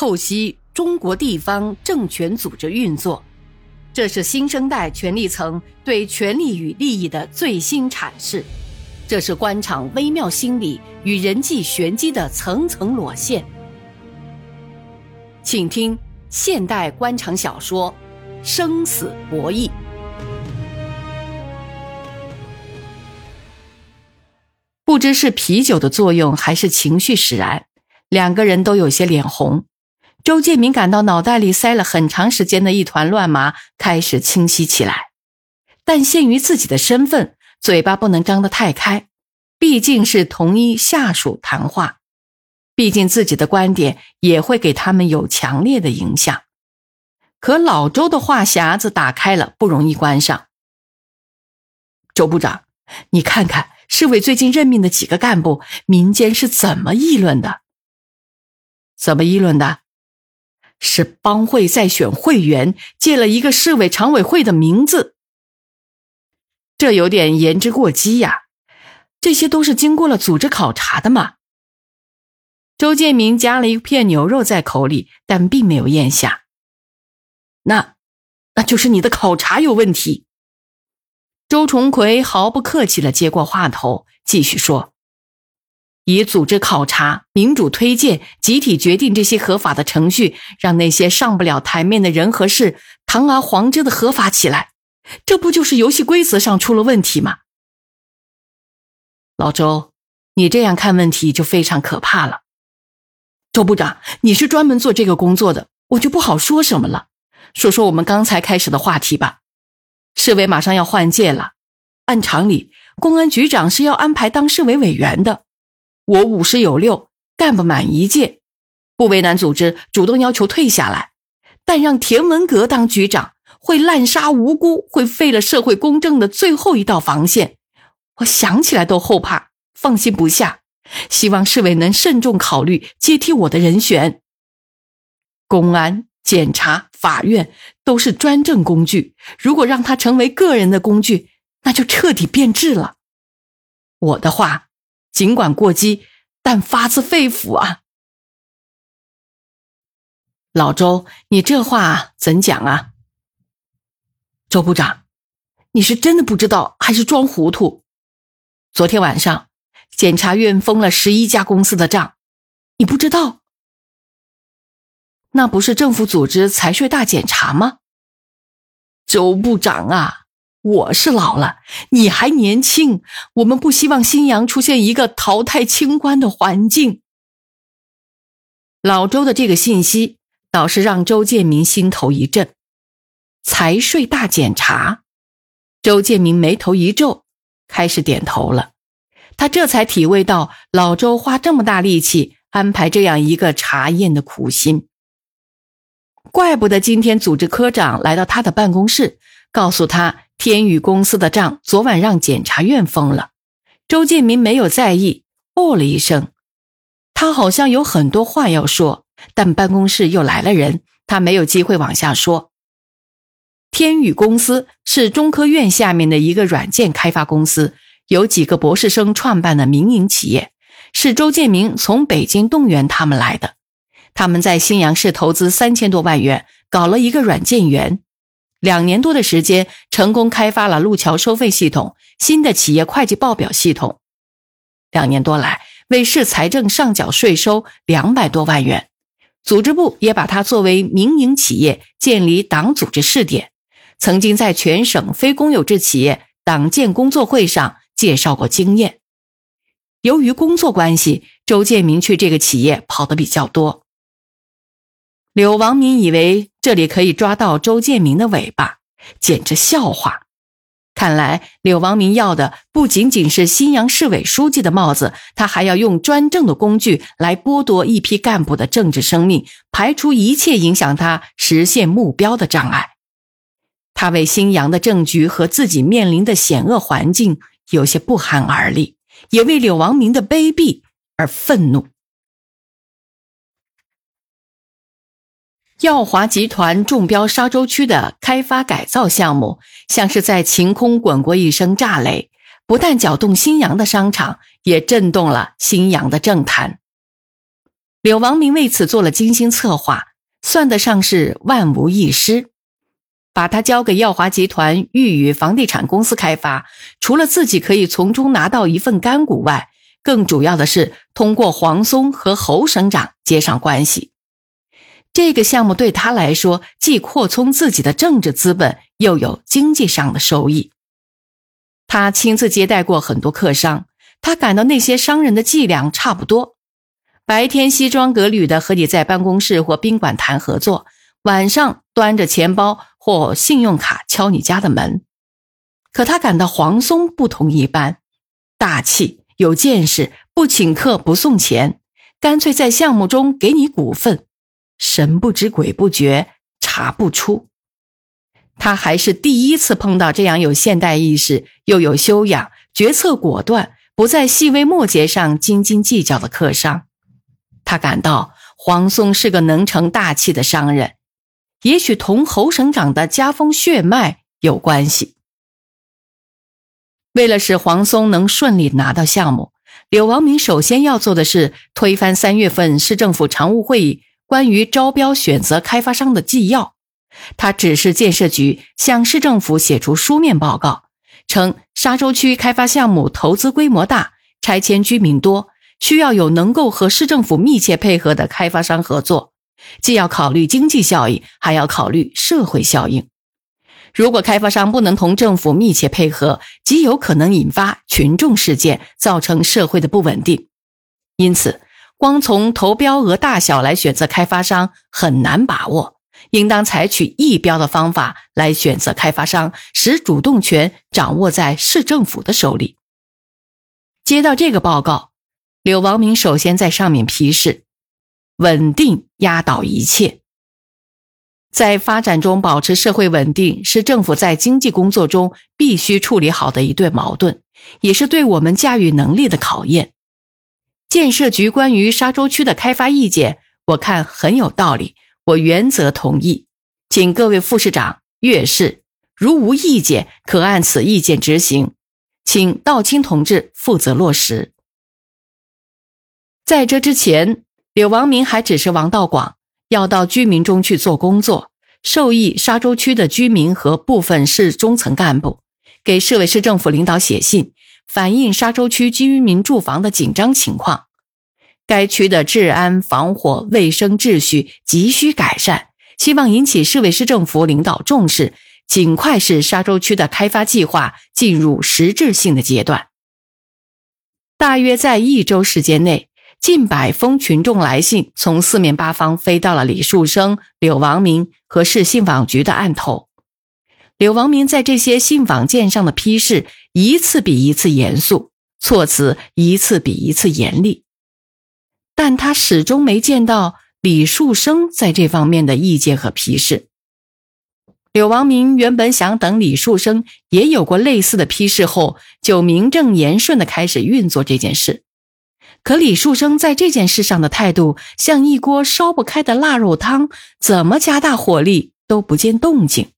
透析中国地方政权组织运作，这是新生代权力层对权力与利益的最新阐释，这是官场微妙心理与人际玄机的层层裸现。请听现代官场小说《生死博弈》。不知是啤酒的作用，还是情绪使然，两个人都有些脸红。周建明感到脑袋里塞了很长时间的一团乱麻开始清晰起来，但限于自己的身份，嘴巴不能张得太开，毕竟是同一下属谈话，毕竟自己的观点也会给他们有强烈的影响。可老周的话匣子打开了，不容易关上。周部长，你看看市委最近任命的几个干部，民间是怎么议论的？怎么议论的？是帮会在选会员，借了一个市委常委会的名字，这有点言之过激呀。这些都是经过了组织考察的嘛。周建明夹了一片牛肉在口里，但并没有咽下。那，那就是你的考察有问题。周重奎毫不客气的接过话头，继续说。以组织考察、民主推荐、集体决定这些合法的程序，让那些上不了台面的人和事堂而皇之的合法起来，这不就是游戏规则上出了问题吗？老周，你这样看问题就非常可怕了。周部长，你是专门做这个工作的，我就不好说什么了。说说我们刚才开始的话题吧。市委马上要换届了，按常理，公安局长是要安排当市委委员的。我五十有六，干不满一届，不为难组织，主动要求退下来。但让田文革当局长，会滥杀无辜，会废了社会公正的最后一道防线。我想起来都后怕，放心不下。希望市委能慎重考虑接替我的人选。公安、检察、法院都是专政工具，如果让他成为个人的工具，那就彻底变质了。我的话。尽管过激，但发自肺腑啊！老周，你这话怎讲啊？周部长，你是真的不知道还是装糊涂？昨天晚上，检察院封了十一家公司的账，你不知道？那不是政府组织财税大检查吗？周部长啊！我是老了，你还年轻。我们不希望新阳出现一个淘汰清官的环境。老周的这个信息倒是让周建明心头一震。财税大检查，周建明眉头一皱，开始点头了。他这才体味到老周花这么大力气安排这样一个查验的苦心。怪不得今天组织科长来到他的办公室，告诉他。天宇公司的账昨晚让检察院封了，周建民没有在意，哦了一声。他好像有很多话要说，但办公室又来了人，他没有机会往下说。天宇公司是中科院下面的一个软件开发公司，有几个博士生创办的民营企业，是周建明从北京动员他们来的。他们在新阳市投资三千多万元，搞了一个软件园。两年多的时间，成功开发了路桥收费系统、新的企业会计报表系统。两年多来，为市财政上缴税收两百多万元。组织部也把它作为民营企业建立党组织试点，曾经在全省非公有制企业党建工作会上介绍过经验。由于工作关系，周建明去这个企业跑的比较多。柳王明以为这里可以抓到周建明的尾巴，简直笑话。看来柳王明要的不仅仅是新阳市委书记的帽子，他还要用专政的工具来剥夺一批干部的政治生命，排除一切影响他实现目标的障碍。他为新阳的政局和自己面临的险恶环境有些不寒而栗，也为柳王明的卑鄙而愤怒。耀华集团中标沙洲区的开发改造项目，像是在晴空滚过一声炸雷，不但搅动新阳的商场，也震动了新阳的政坛。柳王明为此做了精心策划，算得上是万无一失。把它交给耀华集团裕宇房地产公司开发，除了自己可以从中拿到一份干股外，更主要的是通过黄松和侯省长接上关系。这个项目对他来说，既扩充自己的政治资本，又有经济上的收益。他亲自接待过很多客商，他感到那些商人的伎俩差不多：白天西装革履的和你在办公室或宾馆谈合作，晚上端着钱包。或信用卡敲你家的门，可他感到黄松不同一般，大气有见识，不请客不送钱，干脆在项目中给你股份，神不知鬼不觉，查不出。他还是第一次碰到这样有现代意识又有修养、决策果断、不在细微末节上斤斤计较的客商。他感到黄松是个能成大器的商人。也许同侯省长的家风血脉有关系。为了使黄松能顺利拿到项目，柳王明首先要做的是推翻三月份市政府常务会议关于招标选择开发商的纪要。他指示建设局向市政府写出书面报告，称沙洲区开发项目投资规模大，拆迁居民多，需要有能够和市政府密切配合的开发商合作。既要考虑经济效益，还要考虑社会效应。如果开发商不能同政府密切配合，极有可能引发群众事件，造成社会的不稳定。因此，光从投标额大小来选择开发商很难把握，应当采取议标的方法来选择开发商，使主动权掌握在市政府的手里。接到这个报告，柳王明首先在上面批示。稳定压倒一切，在发展中保持社会稳定是政府在经济工作中必须处理好的一对矛盾，也是对我们驾驭能力的考验。建设局关于沙洲区的开发意见，我看很有道理，我原则同意，请各位副市长、岳市如无意见，可按此意见执行，请道清同志负责落实。在这之前。柳王明还指示王道广要到居民中去做工作，授意沙洲区的居民和部分市中层干部，给市委市政府领导写信，反映沙洲区居民住房的紧张情况。该区的治安、防火、卫生秩序急需改善，希望引起市委市政府领导重视，尽快使沙洲区的开发计划进入实质性的阶段。大约在一周时间内。近百封群众来信从四面八方飞到了李树生、柳王明和市信访局的案头。柳王明在这些信访件上的批示一次比一次严肃，措辞一次比一次严厉，但他始终没见到李树生在这方面的意见和批示。柳王明原本想等李树生也有过类似的批示后，就名正言顺地开始运作这件事。可李树生在这件事上的态度像一锅烧不开的腊肉汤，怎么加大火力都不见动静。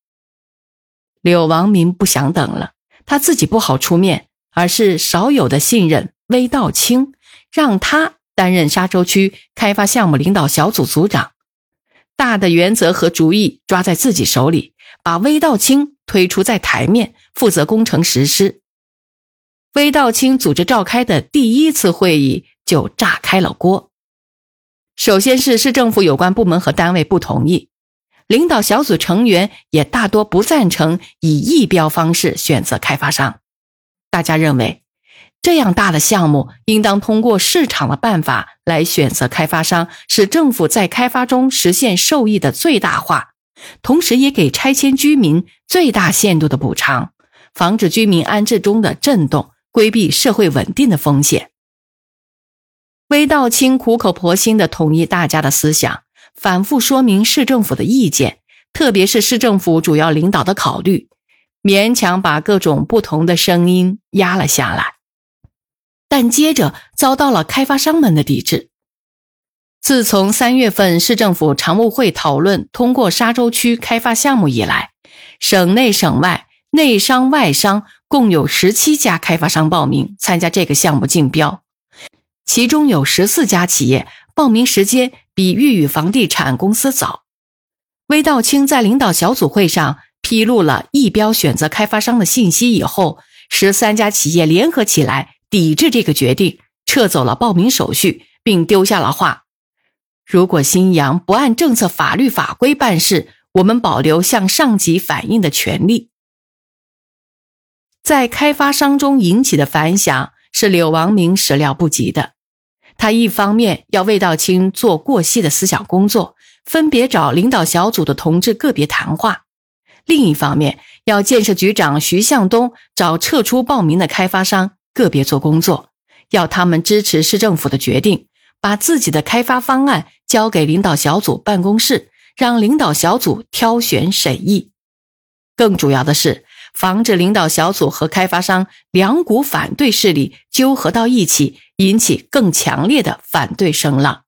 柳王明不想等了，他自己不好出面，而是少有的信任魏道清，让他担任沙洲区开发项目领导小组组长，大的原则和主意抓在自己手里，把魏道清推出在台面，负责工程实施。魏道清组织召开的第一次会议。就炸开了锅。首先是市政府有关部门和单位不同意，领导小组成员也大多不赞成以议标方式选择开发商。大家认为，这样大的项目应当通过市场的办法来选择开发商，使政府在开发中实现受益的最大化，同时也给拆迁居民最大限度的补偿，防止居民安置中的震动，规避社会稳定的风险。魏道清苦口婆心地统一大家的思想，反复说明市政府的意见，特别是市政府主要领导的考虑，勉强把各种不同的声音压了下来。但接着遭到了开发商们的抵制。自从三月份市政府常务会讨论通过沙洲区开发项目以来，省内省外内商外商共有十七家开发商报名参加这个项目竞标。其中有十四家企业报名时间比玉宇房地产公司早。魏道清在领导小组会上披露了易标选择开发商的信息以后，十三家企业联合起来抵制这个决定，撤走了报名手续，并丢下了话：如果新阳不按政策法律法规办事，我们保留向上级反映的权利。在开发商中引起的反响是柳王明始料不及的。他一方面要魏道清做过细的思想工作，分别找领导小组的同志个别谈话；另一方面要建设局长徐向东找撤出报名的开发商个别做工作，要他们支持市政府的决定，把自己的开发方案交给领导小组办公室，让领导小组挑选审议。更主要的是。防止领导小组和开发商两股反对势力纠合到一起，引起更强烈的反对声浪。